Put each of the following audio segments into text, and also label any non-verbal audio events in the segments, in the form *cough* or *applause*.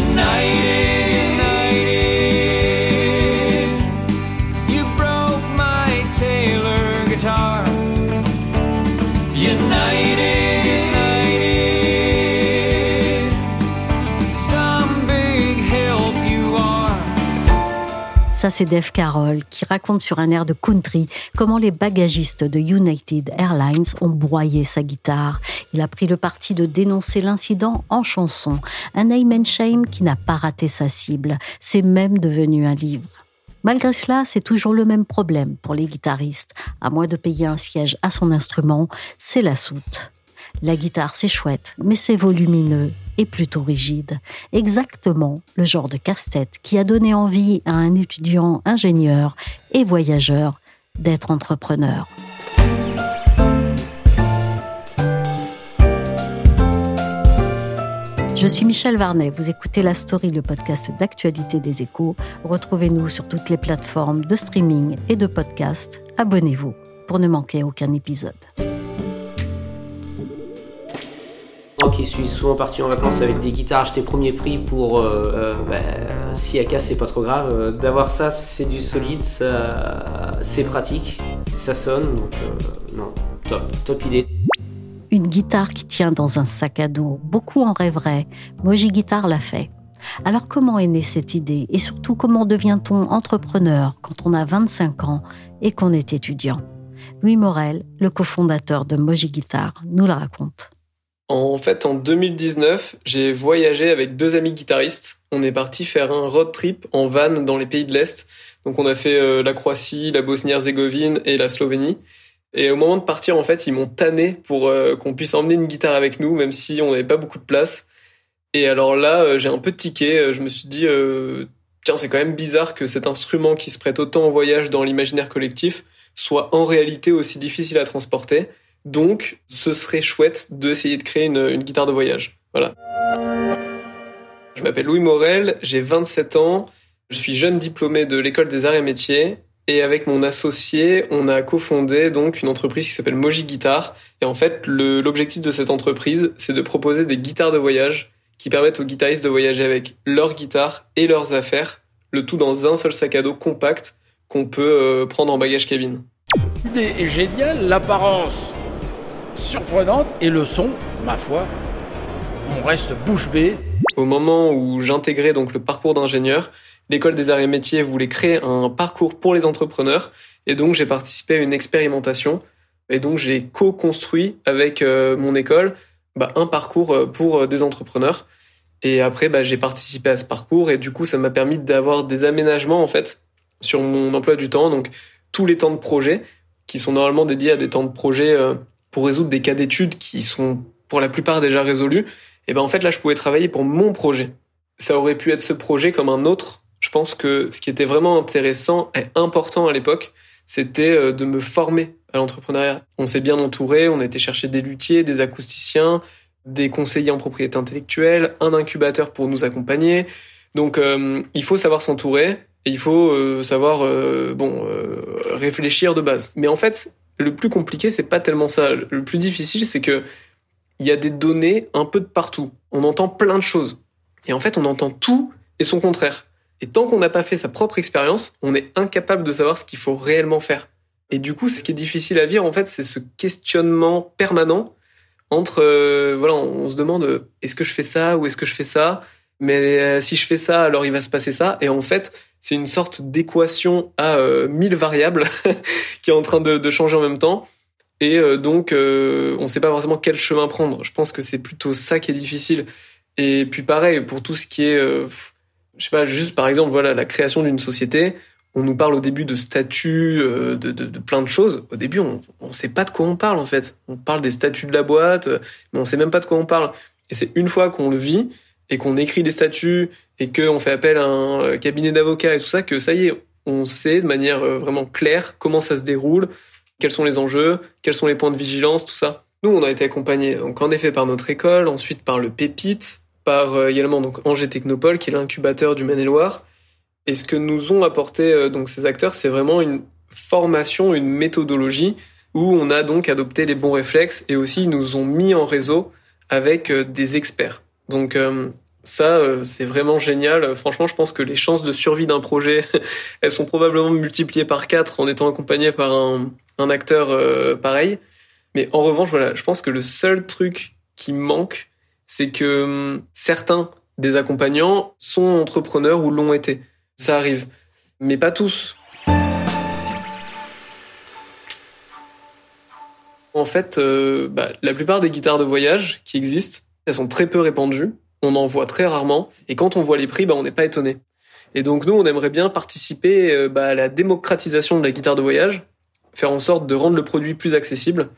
midnight. C'est Dave Carroll qui raconte sur un air de country comment les bagagistes de United Airlines ont broyé sa guitare. Il a pris le parti de dénoncer l'incident en chanson. Un name and shame qui n'a pas raté sa cible. C'est même devenu un livre. Malgré cela, c'est toujours le même problème pour les guitaristes. À moins de payer un siège à son instrument, c'est la soute. La guitare, c'est chouette, mais c'est volumineux et plutôt rigide. Exactement le genre de casse-tête qui a donné envie à un étudiant ingénieur et voyageur d'être entrepreneur. Je suis Michel Varnet, vous écoutez La Story, le podcast d'actualité des échos. Retrouvez-nous sur toutes les plateformes de streaming et de podcast. Abonnez-vous pour ne manquer aucun épisode. Moi qui suis souvent parti en vacances avec des guitares achetées premier prix pour euh, euh, bah, si elle casse c'est pas trop grave. Euh, d'avoir ça c'est du solide, c'est pratique, ça sonne donc non, top, top idée. Une guitare qui tient dans un sac à dos, beaucoup en rêveraient. Moji Guitare l'a fait. Alors comment est née cette idée? Et surtout comment devient-on entrepreneur quand on a 25 ans et qu'on est étudiant? Louis Morel, le cofondateur de Moji Guitare, nous le raconte. En fait, en 2019, j'ai voyagé avec deux amis guitaristes. On est parti faire un road trip en van dans les pays de l'Est. Donc on a fait euh, la Croatie, la Bosnie-Herzégovine et la Slovénie. Et au moment de partir, en fait, ils m'ont tanné pour euh, qu'on puisse emmener une guitare avec nous, même si on n'avait pas beaucoup de place. Et alors là, euh, j'ai un peu tiqué. Je me suis dit, tiens, c'est quand même bizarre que cet instrument qui se prête autant au voyage dans l'imaginaire collectif soit en réalité aussi difficile à transporter. Donc, ce serait chouette d'essayer de créer une, guitare de voyage. Voilà. Je m'appelle Louis Morel, j'ai 27 ans, je suis jeune diplômé de l'école des arts et métiers et avec mon associé, on a cofondé donc une entreprise qui s'appelle Moji Guitar. Et en fait, l'objectif de cette entreprise, c'est de proposer des guitares de voyage qui permettent aux guitaristes de voyager avec leur guitare et leurs affaires, le tout dans un seul sac à dos compact qu'on peut euh, prendre en bagage cabine. L'idée est géniale, l'apparence surprenante et le son, ma foi, on reste bouche bée. Au moment où j'intégrais donc le parcours d'ingénieur, l'école des arts et métiers voulait créer un parcours pour les entrepreneurs et donc j'ai participé à une expérimentation et donc j'ai co-construit avec euh, mon école bah, un parcours euh, pour euh, des entrepreneurs. Et après, bah, j'ai participé à ce parcours et du coup, ça m'a permis d'avoir des aménagements en fait sur mon emploi du temps. Donc tous les temps de projet qui sont normalement dédiés à des temps de projet pour résoudre des cas d'études qui sont pour la plupart déjà résolus, et ben en fait là je pouvais travailler pour mon projet. Ça aurait pu être ce projet comme un autre. Je pense que ce qui était vraiment intéressant et important à l'époque, c'était euh, de me former à l'entrepreneuriat. On s'est bien entouré, on a été chercher des luthiers, des acousticiens, des conseillers en propriété intellectuelle, un incubateur pour nous accompagner. Donc euh, il faut savoir s'entourer et il faut euh, savoir bon réfléchir de base. Mais en fait, le plus compliqué, c'est pas tellement ça. Le plus difficile, c'est que il y a des données un peu de partout. On entend plein de choses. Et en fait, on entend tout et son contraire. Et tant qu'on n'a pas fait sa propre expérience, on est incapable de savoir ce qu'il faut réellement faire. Et du coup, ce qui est difficile à vivre, en fait, c'est ce questionnement permanent entre, euh, voilà, on, se demande, est-ce que je fais ça ou est-ce que je fais ça? Mais euh, si je fais ça, alors il va se passer ça. Et en fait, c'est une sorte d'équation à mille variables *laughs* qui est en train de, changer en même temps. Et donc, on ne sait pas forcément quel chemin prendre. Je pense que c'est plutôt ça qui est difficile. Et puis pareil, pour tout ce qui est je sais pas, juste par exemple, voilà, la création d'une société. On nous parle au début de statuts, euh, de, plein de choses. Au début, on ne sait pas de quoi on parle en fait. On parle des statuts de la boîte, mais on sait même pas de quoi on parle. Et c'est une fois qu'on le vit et qu'on écrit des statuts et qu'on fait appel à un euh, cabinet d'avocats et tout ça que ça y est, on sait de manière euh, vraiment claire comment ça se déroule, quels sont les enjeux, quels sont les points de vigilance, tout ça. Nous, on a été accompagnés, donc en effet par notre école, ensuite par le Pépite, par euh, également donc Angers Technopole, qui est l'incubateur du Maine-et-Loire. Et ce que nous ont apporté donc ces acteurs, c'est vraiment une formation, une méthodologie où on a donc adopté les bons réflexes et aussi ils nous ont mis en réseau avec des experts. Donc ça, c'est vraiment génial. Franchement, je pense que les chances de survie d'un projet, *laughs* elles sont probablement multipliées par quatre en étant accompagné par un, acteur pareil. Mais en revanche, voilà, je pense que le seul truc qui manque, c'est que hum, certains des accompagnants sont entrepreneurs ou l'ont été. Ça arrive. Mais pas tous. En fait, euh, bah, la plupart des guitares de voyage qui existent, elles sont très peu répandues. On en voit très rarement. Et quand on voit les prix, bah, on n'est pas étonné. Et donc nous, on aimerait bien participer euh, bah, à la démocratisation de la guitare de voyage, faire en sorte de rendre le produit plus accessible,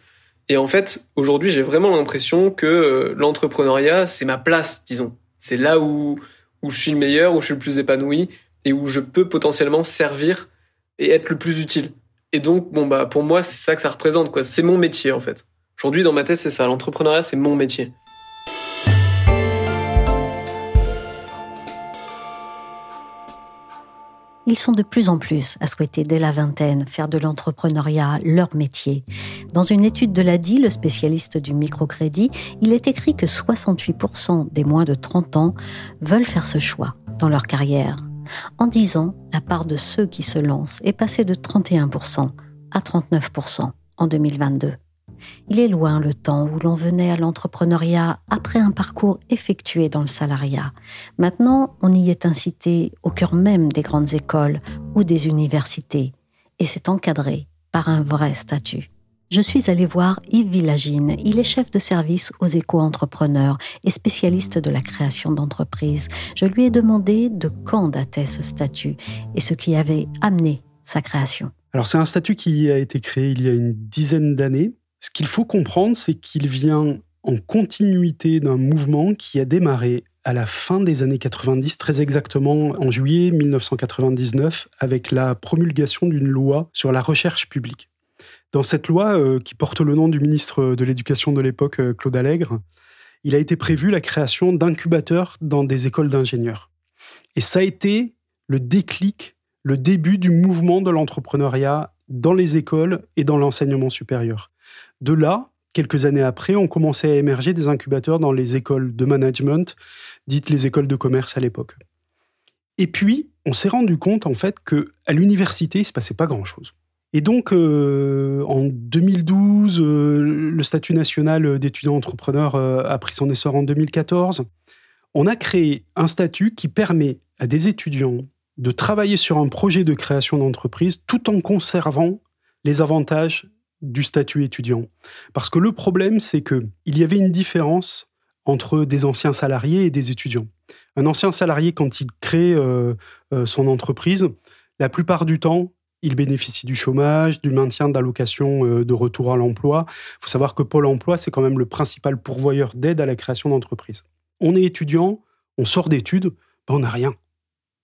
et en fait, aujourd'hui, j'ai vraiment l'impression que euh, l'entrepreneuriat, c'est ma place, disons. C'est là où, où je suis le meilleur, où je suis le plus épanoui et où je peux potentiellement servir et être le plus utile. Et donc, bon, bah, pour moi, c'est ça que ça représente, quoi. C'est mon métier, en fait. Aujourd'hui, dans ma tête, c'est ça. L'entrepreneuriat, c'est mon métier. Ils sont de plus en plus à souhaiter dès la vingtaine faire de l'entrepreneuriat leur métier. Dans une étude de l'ADI, le spécialiste du microcrédit, il est écrit que 68% des moins de 30 ans veulent faire ce choix dans leur carrière. En 10 ans, la part de ceux qui se lancent est passée de 31% à 39% en 2022. Il est loin le temps où l'on venait à l'entrepreneuriat après un parcours effectué dans le salariat. Maintenant, on y est incité au cœur même des grandes écoles ou des universités, et c'est encadré par un vrai statut. Je suis allée voir Yves Villagine. Il est chef de service aux éco-entrepreneurs et spécialiste de la création d'entreprises. Je lui ai demandé de quand datait ce statut et ce qui avait amené sa création. Alors c'est un statut qui a été créé il y a une dizaine d'années ce qu'il faut comprendre, c'est qu'il vient en continuité d'un mouvement qui a démarré à la fin des années 90, très exactement en juillet 1999, avec la promulgation d'une loi sur la recherche publique. Dans cette loi, euh, qui porte le nom du ministre de l'Éducation de l'époque, euh, Claude Allègre, il a été prévu la création d'incubateurs dans des écoles d'ingénieurs. Et ça a été le déclic, le début du mouvement de l'entrepreneuriat dans les écoles et dans l'enseignement supérieur. De là, quelques années après, on commençait à émerger des incubateurs dans les écoles de management, dites les écoles de commerce à l'époque. Et puis, on s'est rendu compte en fait que à l'université, il se passait pas grand-chose. Et donc, euh, en 2012, euh, le statut national d'étudiant entrepreneur euh, a pris son essor en 2014. On a créé un statut qui permet à des étudiants de travailler sur un projet de création d'entreprise tout en conservant les avantages du statut étudiant. Parce que le problème, c'est qu'il y avait une différence entre des anciens salariés et des étudiants. Un ancien salarié, quand il crée euh, euh, son entreprise, la plupart du temps, il bénéficie du chômage, du maintien d'allocations euh, de retour à l'emploi. Il faut savoir que Pôle Emploi, c'est quand même le principal pourvoyeur d'aide à la création d'entreprise. On est étudiant, on sort d'études, ben, on n'a rien.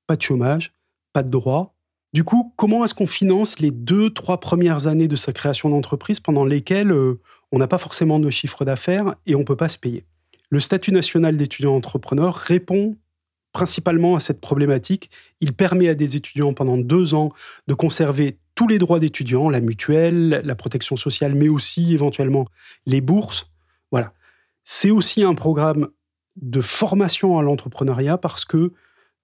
Pas de chômage, pas de droit, du coup, comment est-ce qu'on finance les deux, trois premières années de sa création d'entreprise pendant lesquelles euh, on n'a pas forcément de chiffre d'affaires et on ne peut pas se payer? Le statut national d'étudiant entrepreneur répond principalement à cette problématique. Il permet à des étudiants pendant deux ans de conserver tous les droits d'étudiants, la mutuelle, la protection sociale, mais aussi éventuellement les bourses. Voilà. C'est aussi un programme de formation à l'entrepreneuriat parce que,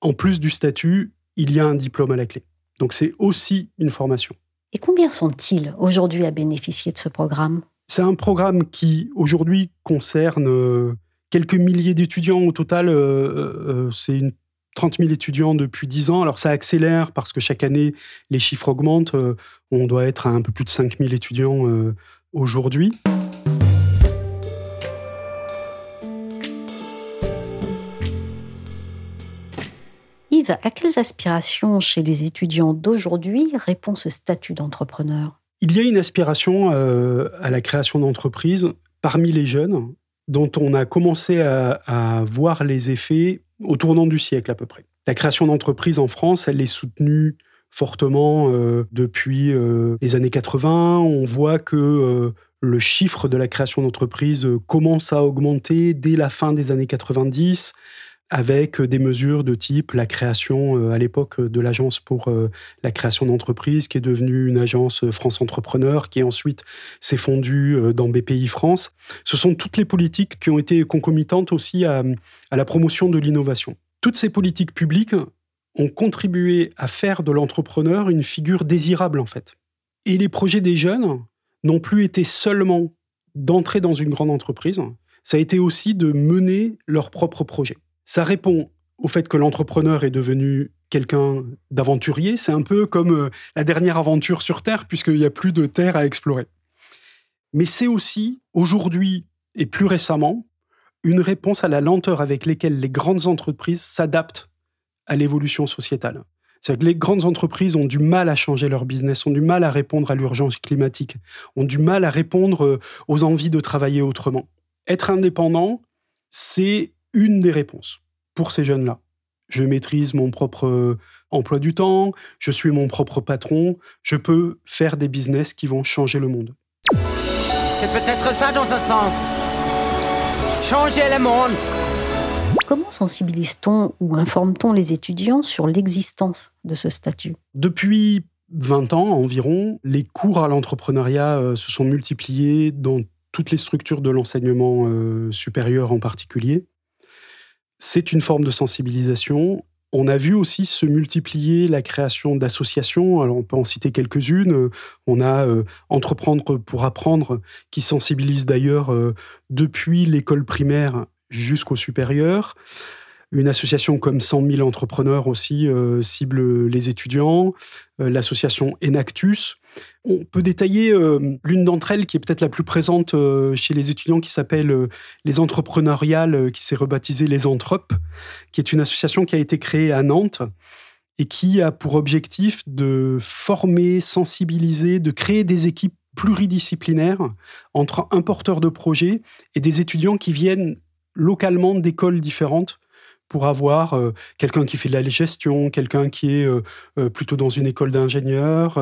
en plus du statut, il y a un diplôme à la clé. Donc c'est aussi une formation. Et combien sont-ils aujourd'hui à bénéficier de ce programme? C'est un programme qui aujourd'hui concerne euh, quelques milliers d'étudiants au total. Euh, euh, c'est une 30 000 étudiants depuis 10 ans. Alors ça accélère parce que chaque année, les chiffres augmentent. on doit être à un peu plus de 5 000 étudiants aujourd'hui. À quelles aspirations chez les étudiants d'aujourd'hui répond ce statut d'entrepreneur? Il y a une aspiration euh, à la création d'entreprises parmi les jeunes dont on a commencé à, voir les effets au tournant du siècle à peu près. La création d'entreprises en France, elle est soutenue fortement euh, depuis euh, les années 80. On voit que le chiffre de la création d'entreprises commence à augmenter dès la fin des années 90 avec des mesures de type la création euh, à l'époque de l'agence pour euh, la création d'entreprises, qui est devenue une agence France Entrepreneur, qui ensuite s'est fondue euh, dans BPI France. Ce sont toutes les politiques qui ont été concomitantes aussi à, à la promotion de l'innovation. Toutes ces politiques publiques ont contribué à faire de l'entrepreneur une figure désirable en fait. Et les projets des jeunes n'ont plus été seulement d'entrer dans une grande entreprise, ça a été aussi de mener leur propre projet. Ça répond au fait que l'entrepreneur est devenu quelqu'un d'aventurier. C'est un peu comme euh, la dernière aventure sur Terre, puisqu'il n'y a plus de terre à explorer. Mais c'est aussi, aujourd'hui et plus récemment, une réponse à la lenteur avec laquelle les grandes entreprises s'adaptent à l'évolution sociétale. C'est que les grandes entreprises ont du mal à changer leur business, ont du mal à répondre à l'urgence climatique, ont du mal à répondre euh, aux envies de travailler autrement. Être indépendant, c'est une des réponses pour ces jeunes-là. Je maîtrise mon propre euh, emploi du temps, je suis mon propre patron, je peux faire des business qui vont changer le monde. C'est peut-être ça dans un sens. Changer le monde. Comment sensibilise-t-on ou informe-t-on les étudiants sur l'existence de ce statut? Depuis 20 ans environ, les cours à l'entrepreneuriat euh, se sont multipliés dans toutes les structures de l'enseignement euh, supérieur en particulier c'est une forme de sensibilisation. On a vu aussi se multiplier la création d'associations. Alors, on peut en citer quelques-unes. On a euh, Entreprendre pour apprendre, qui sensibilise d'ailleurs euh, depuis l'école primaire jusqu'au supérieur. Une association comme 100 000 entrepreneurs aussi euh, cible les étudiants. L'association Enactus, on peut détailler euh, l'une d'entre elles qui est peut-être la plus présente euh, chez les étudiants qui s'appelle euh, les entrepreneuriales, qui s'est rebaptisée les Anthropes, qui est une association qui a été créée à Nantes et qui a pour objectif de former, sensibiliser, de créer des équipes pluridisciplinaires entre un porteur de projet et des étudiants qui viennent localement d'écoles différentes pour avoir euh, quelqu'un qui fait de la gestion, quelqu'un qui est euh, euh, plutôt dans une école d'ingénieur,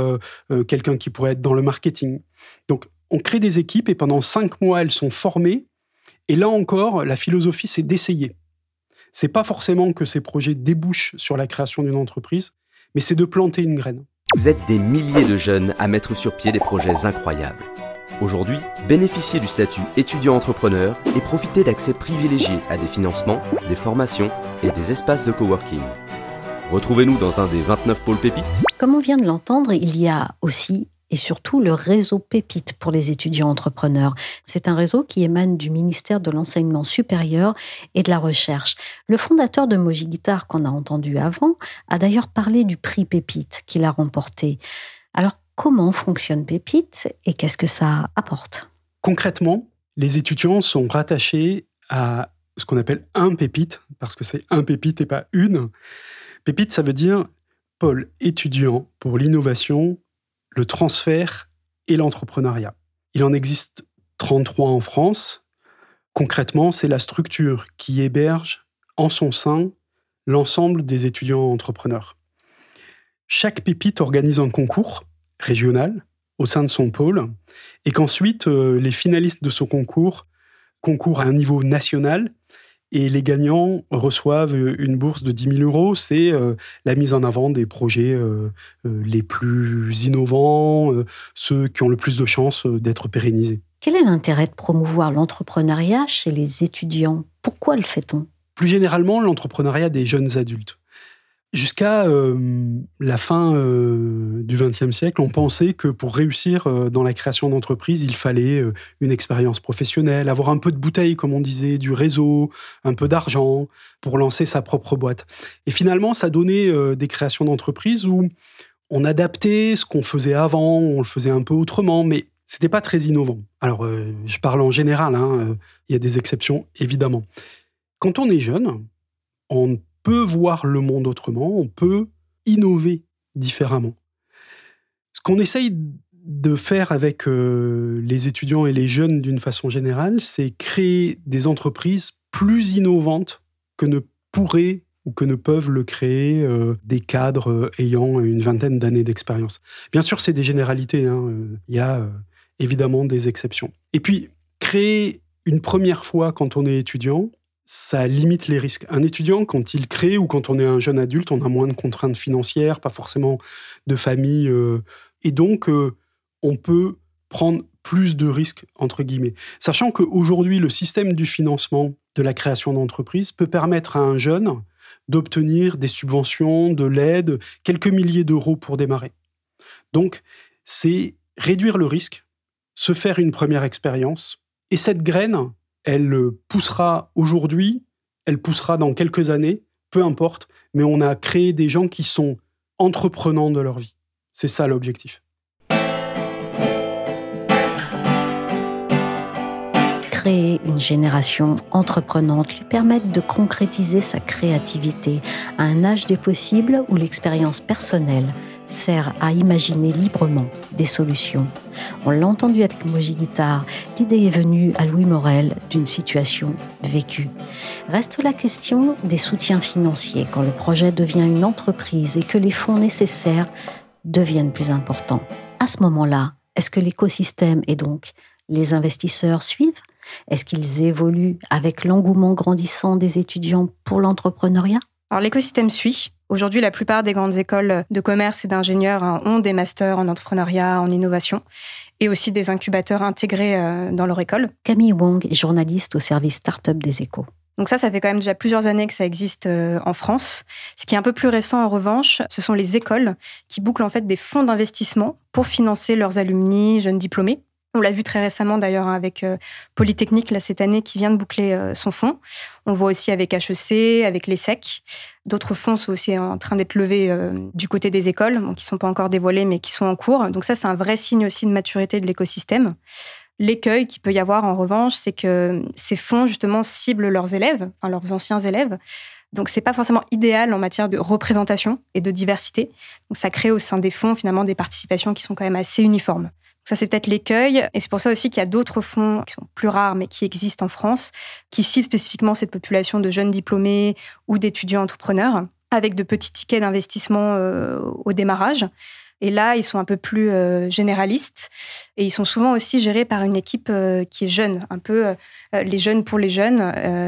quelqu'un qui pourrait être dans le marketing. Donc, on crée des équipes et pendant cinq mois, elles sont formées. Et là encore, la philosophie, c'est d'essayer. C'est pas forcément que ces projets débouchent sur la création d'une entreprise, mais c'est de planter une graine. Vous êtes des milliers de jeunes à mettre sur pied des projets incroyables. Aujourd'hui, bénéficiez du statut étudiant-entrepreneur et profitez d'accès privilégié à des financements, des formations et des espaces de coworking. Retrouvez-nous dans un des 29 pôles Pépites. Comme on vient de l'entendre, il y a aussi et surtout le réseau Pépite pour les étudiants entrepreneurs. C'est un réseau qui émane du ministère de l'Enseignement supérieur et de la Recherche. Le fondateur de Moji Guitar qu'on a entendu avant a d'ailleurs parlé du prix Pépite qu'il a remporté. Comment fonctionne Pépite et qu'est-ce que ça apporte? Concrètement, les étudiants sont rattachés à ce qu'on appelle un pépite, parce que c'est un pépite et pas une. Pépite, ça veut dire pôle étudiant pour l'innovation, le transfert et l'entrepreneuriat. Il en existe 33 en France. Concrètement, c'est la structure qui héberge en son sein l'ensemble des étudiants entrepreneurs. Chaque pépite organise un concours régional au sein de son pôle, et qu'ensuite euh, les finalistes de ce concours concourent à un niveau national, et les gagnants reçoivent une bourse de 10 000 euros. C'est euh, la mise en avant des projets euh, les plus innovants, ceux qui ont le plus de chances d'être pérennisés. Quel est l'intérêt de promouvoir l'entrepreneuriat chez les étudiants? Pourquoi le fait-on? Plus généralement, l'entrepreneuriat des jeunes adultes. Jusqu'à euh, la fin euh, du XXe siècle, on pensait que pour réussir euh, dans la création d'entreprise, il fallait une expérience professionnelle, avoir un peu de bouteille, comme on disait, du réseau, un peu d'argent pour lancer sa propre boîte. Et finalement, ça donnait des créations d'entreprise où on adaptait ce qu'on faisait avant, on le faisait un peu autrement, mais c'était pas très innovant. Alors, je parle en général, hein, il y a des exceptions, évidemment. Quand on est jeune, on peut voir le monde autrement, on peut innover différemment. Ce qu'on essaye de faire avec euh, les étudiants et les jeunes d'une façon générale, c'est créer des entreprises plus innovantes que ne pourraient ou que ne peuvent le créer euh, des cadres euh, ayant une vingtaine d'années d'expérience. Bien sûr, c'est des généralités, hein, il y a évidemment des exceptions. Et puis, créer une première fois quand on est étudiant, ça limite les risques. Un étudiant, quand il crée ou quand on est un jeune adulte, on a moins de contraintes financières, pas forcément de famille. Euh, et donc, euh, on peut prendre plus de risques, entre guillemets. Sachant qu'aujourd'hui, le système du financement de la création d'entreprise peut permettre à un jeune d'obtenir des subventions, de l'aide, quelques milliers d'euros pour démarrer. Donc, c'est réduire le risque, se faire une première expérience. Et cette graine, elle poussera aujourd'hui, elle poussera dans quelques années, peu importe, mais on a créé des gens qui sont entreprenants de leur vie. C'est ça l'objectif. Créer une génération entreprenante lui permettre de concrétiser sa créativité à un âge des possibles où l'expérience personnelle sert à imaginer librement des solutions. On l'a entendu avec Moji Guitare, l'idée est venue à Louis Morel d'une situation vécue. Reste la question des soutiens financiers quand le projet devient une entreprise et que les fonds nécessaires deviennent plus importants. À ce moment-là, est-ce que l'écosystème et donc les investisseurs suivent? Est-ce qu'ils évoluent avec l'engouement grandissant des étudiants pour l'entrepreneuriat? Alors l'écosystème suit. Aujourd'hui, la plupart des grandes écoles de commerce et d'ingénieurs hein, ont des masters en entrepreneuriat, en innovation et aussi des incubateurs intégrés euh, dans leur école. Camille Wong est journaliste au service Startup des échos. Donc ça, ça fait quand même déjà plusieurs années que ça existe euh, en France. Ce qui est un peu plus récent, en revanche, ce sont les écoles qui bouclent en fait des fonds d'investissement pour financer leurs alumni, jeunes diplômés. On l'a vu très récemment d'ailleurs hein, avec euh, Polytechnique là, cette année qui vient de boucler euh, son fonds. On voit aussi avec HEC, avec l'ESSEC. D'autres fonds sont aussi en train d'être levés euh, du côté des écoles, qui ne sont pas encore dévoilés mais qui sont en cours. Donc ça, c'est un vrai signe aussi de maturité de l'écosystème. L'écueil qu'il peut y avoir en revanche, c'est que ces fonds justement ciblent leurs élèves, enfin, leurs anciens élèves. Donc c'est pas forcément idéal en matière de représentation et de diversité. Donc ça crée au sein des fonds finalement des participations qui sont quand même assez uniformes. Ça, c'est peut-être l'écueil. Et c'est pour ça aussi qu'il y a d'autres fonds qui sont plus rares, mais qui existent en France, qui ciblent spécifiquement cette population de jeunes diplômés ou d'étudiants entrepreneurs, avec de petits tickets d'investissement euh, au démarrage. Et là, ils sont un peu plus euh, généralistes et ils sont souvent aussi gérés par une équipe euh, qui est jeune, un peu les jeunes pour les jeunes.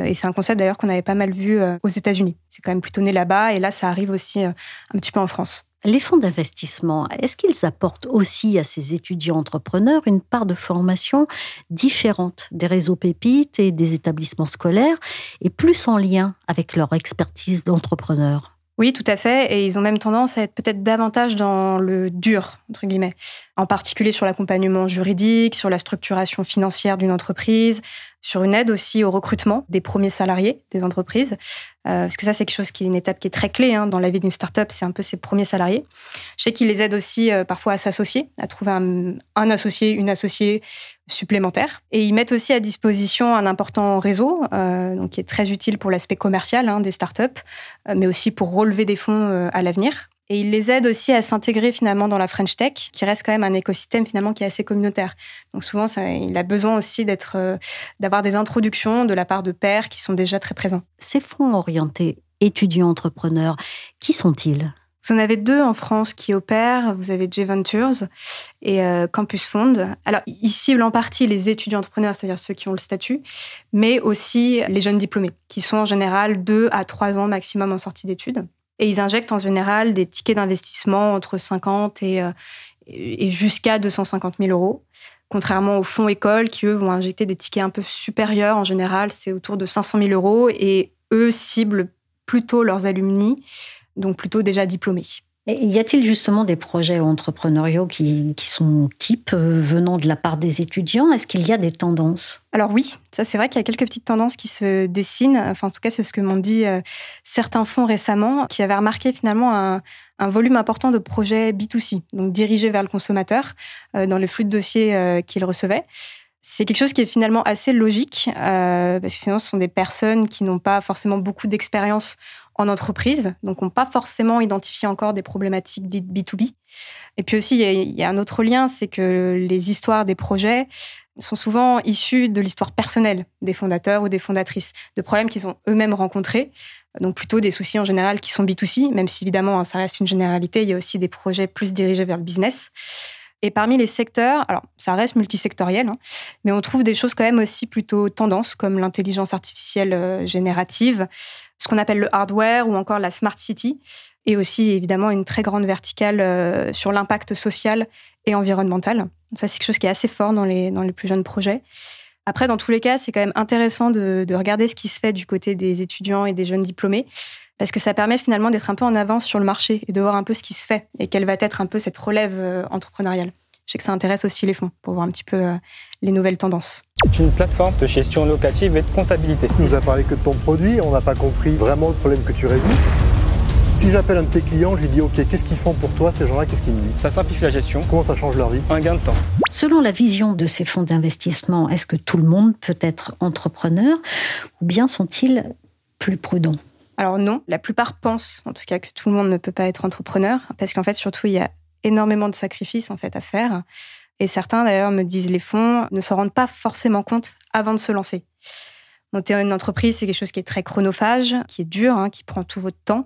et c'est un concept d'ailleurs qu'on avait pas mal vu aux États-Unis. C'est quand même plutôt né là-bas et là, ça arrive aussi un petit peu en France. Les fonds d'investissement, est-ce qu'ils apportent aussi à ces étudiants entrepreneurs une part de formation différente des réseaux pépites et des établissements scolaires et plus en lien avec leur expertise d'entrepreneur? Oui, tout à fait. Et ils ont même tendance à être peut-être davantage dans le dur, entre guillemets. En particulier sur l'accompagnement juridique, sur la structuration financière d'une entreprise, sur une aide aussi au recrutement des premiers salariés des entreprises. Euh, parce que ça, c'est quelque chose qui est une étape qui est très clé hein, dans la vie d'une startup, c'est un peu ses premiers salariés. Je sais qu'ils les aident aussi euh, parfois à s'associer, à trouver un, associé, une associée supplémentaire. Et ils mettent aussi à disposition un important réseau, euh, donc qui est très utile pour l'aspect commercial hein, des startups, mais aussi pour relever des fonds à l'avenir. Et il les aide aussi à s'intégrer finalement dans la French Tech, qui reste quand même un écosystème finalement qui est assez communautaire. Donc souvent, ça, il a besoin aussi d'être, euh, d'avoir des introductions de la part de pairs qui sont déjà très présents. Ces fonds orientés étudiants entrepreneurs, qui sont-ils? Vous en avez deux en France qui opèrent. Vous avez J Ventures et euh, Campus Fund. Alors, ils ciblent en partie les étudiants entrepreneurs, c'est-à-dire ceux qui ont le statut, mais aussi les jeunes diplômés, qui sont en général deux à trois ans maximum en sortie d'études. Et ils injectent en général des tickets d'investissement entre 50 euh, et, et jusqu'à 250 000 euros. Contrairement aux fonds écoles qui, eux, vont injecter des tickets un peu supérieurs. En général, c'est autour de 500 000 euros. Et eux ciblent plutôt leurs alumni donc plutôt déjà diplômés. Y a-t-il justement des projets entrepreneuriaux qui, sont types euh, venant de la part des étudiants? Est-ce qu'il y a des tendances? Alors oui, ça c'est vrai qu'il y a quelques petites tendances qui se dessinent. Enfin, en tout cas, c'est ce que m'ont dit euh, certains fonds récemment, qui avaient remarqué finalement un, volume important de projets B2C, donc dirigés vers le consommateur, euh, dans les flux de dossiers qu'ils recevaient. C'est quelque chose qui est finalement assez logique, parce que finalement, ce sont des personnes qui n'ont pas forcément beaucoup d'expérience en entreprise, donc on pas forcément identifié encore des problématiques dites B2B. Et puis aussi, il y, a un autre lien, c'est que les histoires des projets sont souvent issues de l'histoire personnelle des fondateurs ou des fondatrices, de problèmes qu'ils ont eux-mêmes rencontrés, donc plutôt des soucis en général qui sont B2C, même si évidemment hein, ça reste une généralité, il y a aussi des projets plus dirigés vers le business. Et parmi les secteurs, alors ça reste multisectoriel, hein, mais on trouve des choses quand même aussi plutôt tendances, comme l'intelligence artificielle euh, générative, ce qu'on appelle le hardware ou encore la smart city, et aussi évidemment une très grande verticale euh, sur l'impact social et environnemental. Ça, c'est quelque chose qui est assez fort dans les, dans les plus jeunes projets. Après, dans tous les cas, c'est quand même intéressant de, de regarder ce qui se fait du côté des étudiants et des jeunes diplômés parce que ça permet finalement d'être un peu en avance sur le marché et de voir un peu ce qui se fait et quelle va être un peu cette relève euh, entrepreneuriale. Je sais que ça intéresse aussi les fonds pour voir un petit peu euh, les nouvelles tendances. C'est une plateforme de gestion locative et de comptabilité. Tu nous as parlé que de ton produit, on n'a pas compris vraiment le problème que tu résous. Si j'appelle un de tes clients, je lui dis OK, qu'est-ce qu'ils font pour toi ces gens-là Qu'est-ce qu'ils me disent? Ça simplifie la gestion. Comment ça change leur vie? Un gain de temps. Selon la vision de ces fonds d'investissement, est-ce que tout le monde peut être entrepreneur ou bien sont-ils plus prudents? Alors non, la plupart pensent en tout cas que tout le monde ne peut pas être entrepreneur parce qu'en fait surtout il y a énormément de sacrifices en fait à faire et certains d'ailleurs me disent les fonds ne s'en rendent pas forcément compte avant de se lancer. Monter une entreprise, c'est quelque chose qui est très chronophage, qui est dur, hein, qui prend tout votre temps.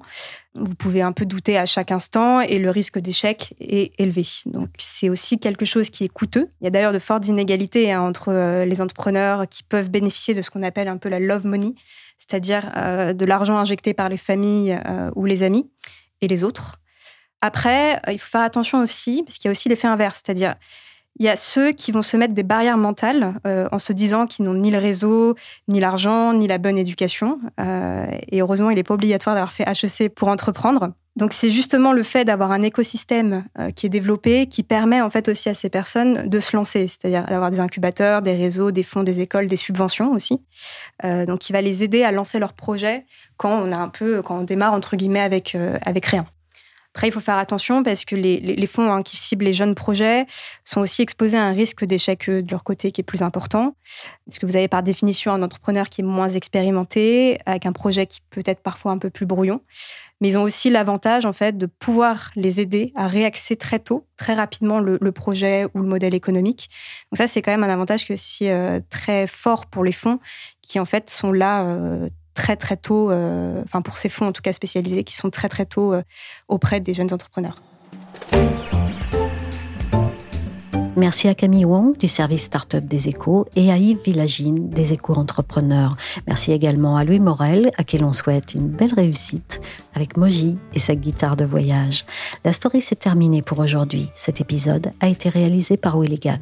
Vous pouvez un peu douter à chaque instant et le risque d'échec est élevé. Donc c'est aussi quelque chose qui est coûteux. Il y a d'ailleurs de fortes inégalités hein, entre euh, les entrepreneurs qui peuvent bénéficier de ce qu'on appelle un peu la love money, c'est-à-dire euh, de l'argent injecté par les familles euh, ou les amis et les autres. Après, il faut faire attention aussi, parce qu'il y a aussi l'effet inverse, c'est-à-dire il y a ceux qui vont se mettre des barrières mentales en se disant qu'ils n'ont ni le réseau, ni l'argent, ni la bonne éducation. et heureusement, il n'est pas obligatoire d'avoir fait HEC pour entreprendre. Donc c'est justement le fait d'avoir un écosystème euh, qui est développé qui permet en fait aussi à ces personnes de se lancer, c'est-à-dire d'avoir des incubateurs, des réseaux, des fonds, des écoles, des subventions aussi. Euh, donc qui va les aider à lancer leur projet quand on a un peu, quand on démarre entre guillemets avec euh, avec rien. Après, il faut faire attention parce que les, fonds hein, qui ciblent les jeunes projets sont aussi exposés à un risque d'échec de leur côté qui est plus important. Parce que vous avez par définition un entrepreneur qui est moins expérimenté, avec un projet qui peut être parfois un peu plus brouillon? Mais ils ont aussi l'avantage en fait de pouvoir les aider à réaxer très tôt, très rapidement le, projet ou le modèle économique. Donc ça, c'est quand même un avantage que c'est euh, très fort pour les fonds qui en fait sont là euh, très très tôt, euh, enfin pour ces fonds en tout cas spécialisés, qui sont très très tôt auprès des jeunes entrepreneurs. Merci à Camille Wong du service Startup des Échos et à Yves Villagine des Échos Entrepreneurs. Merci également à Louis Morel, à qui l'on souhaite une belle réussite avec Moji et sa guitare de voyage. La story s'est terminée pour aujourd'hui. Cet épisode a été réalisé par Willigan.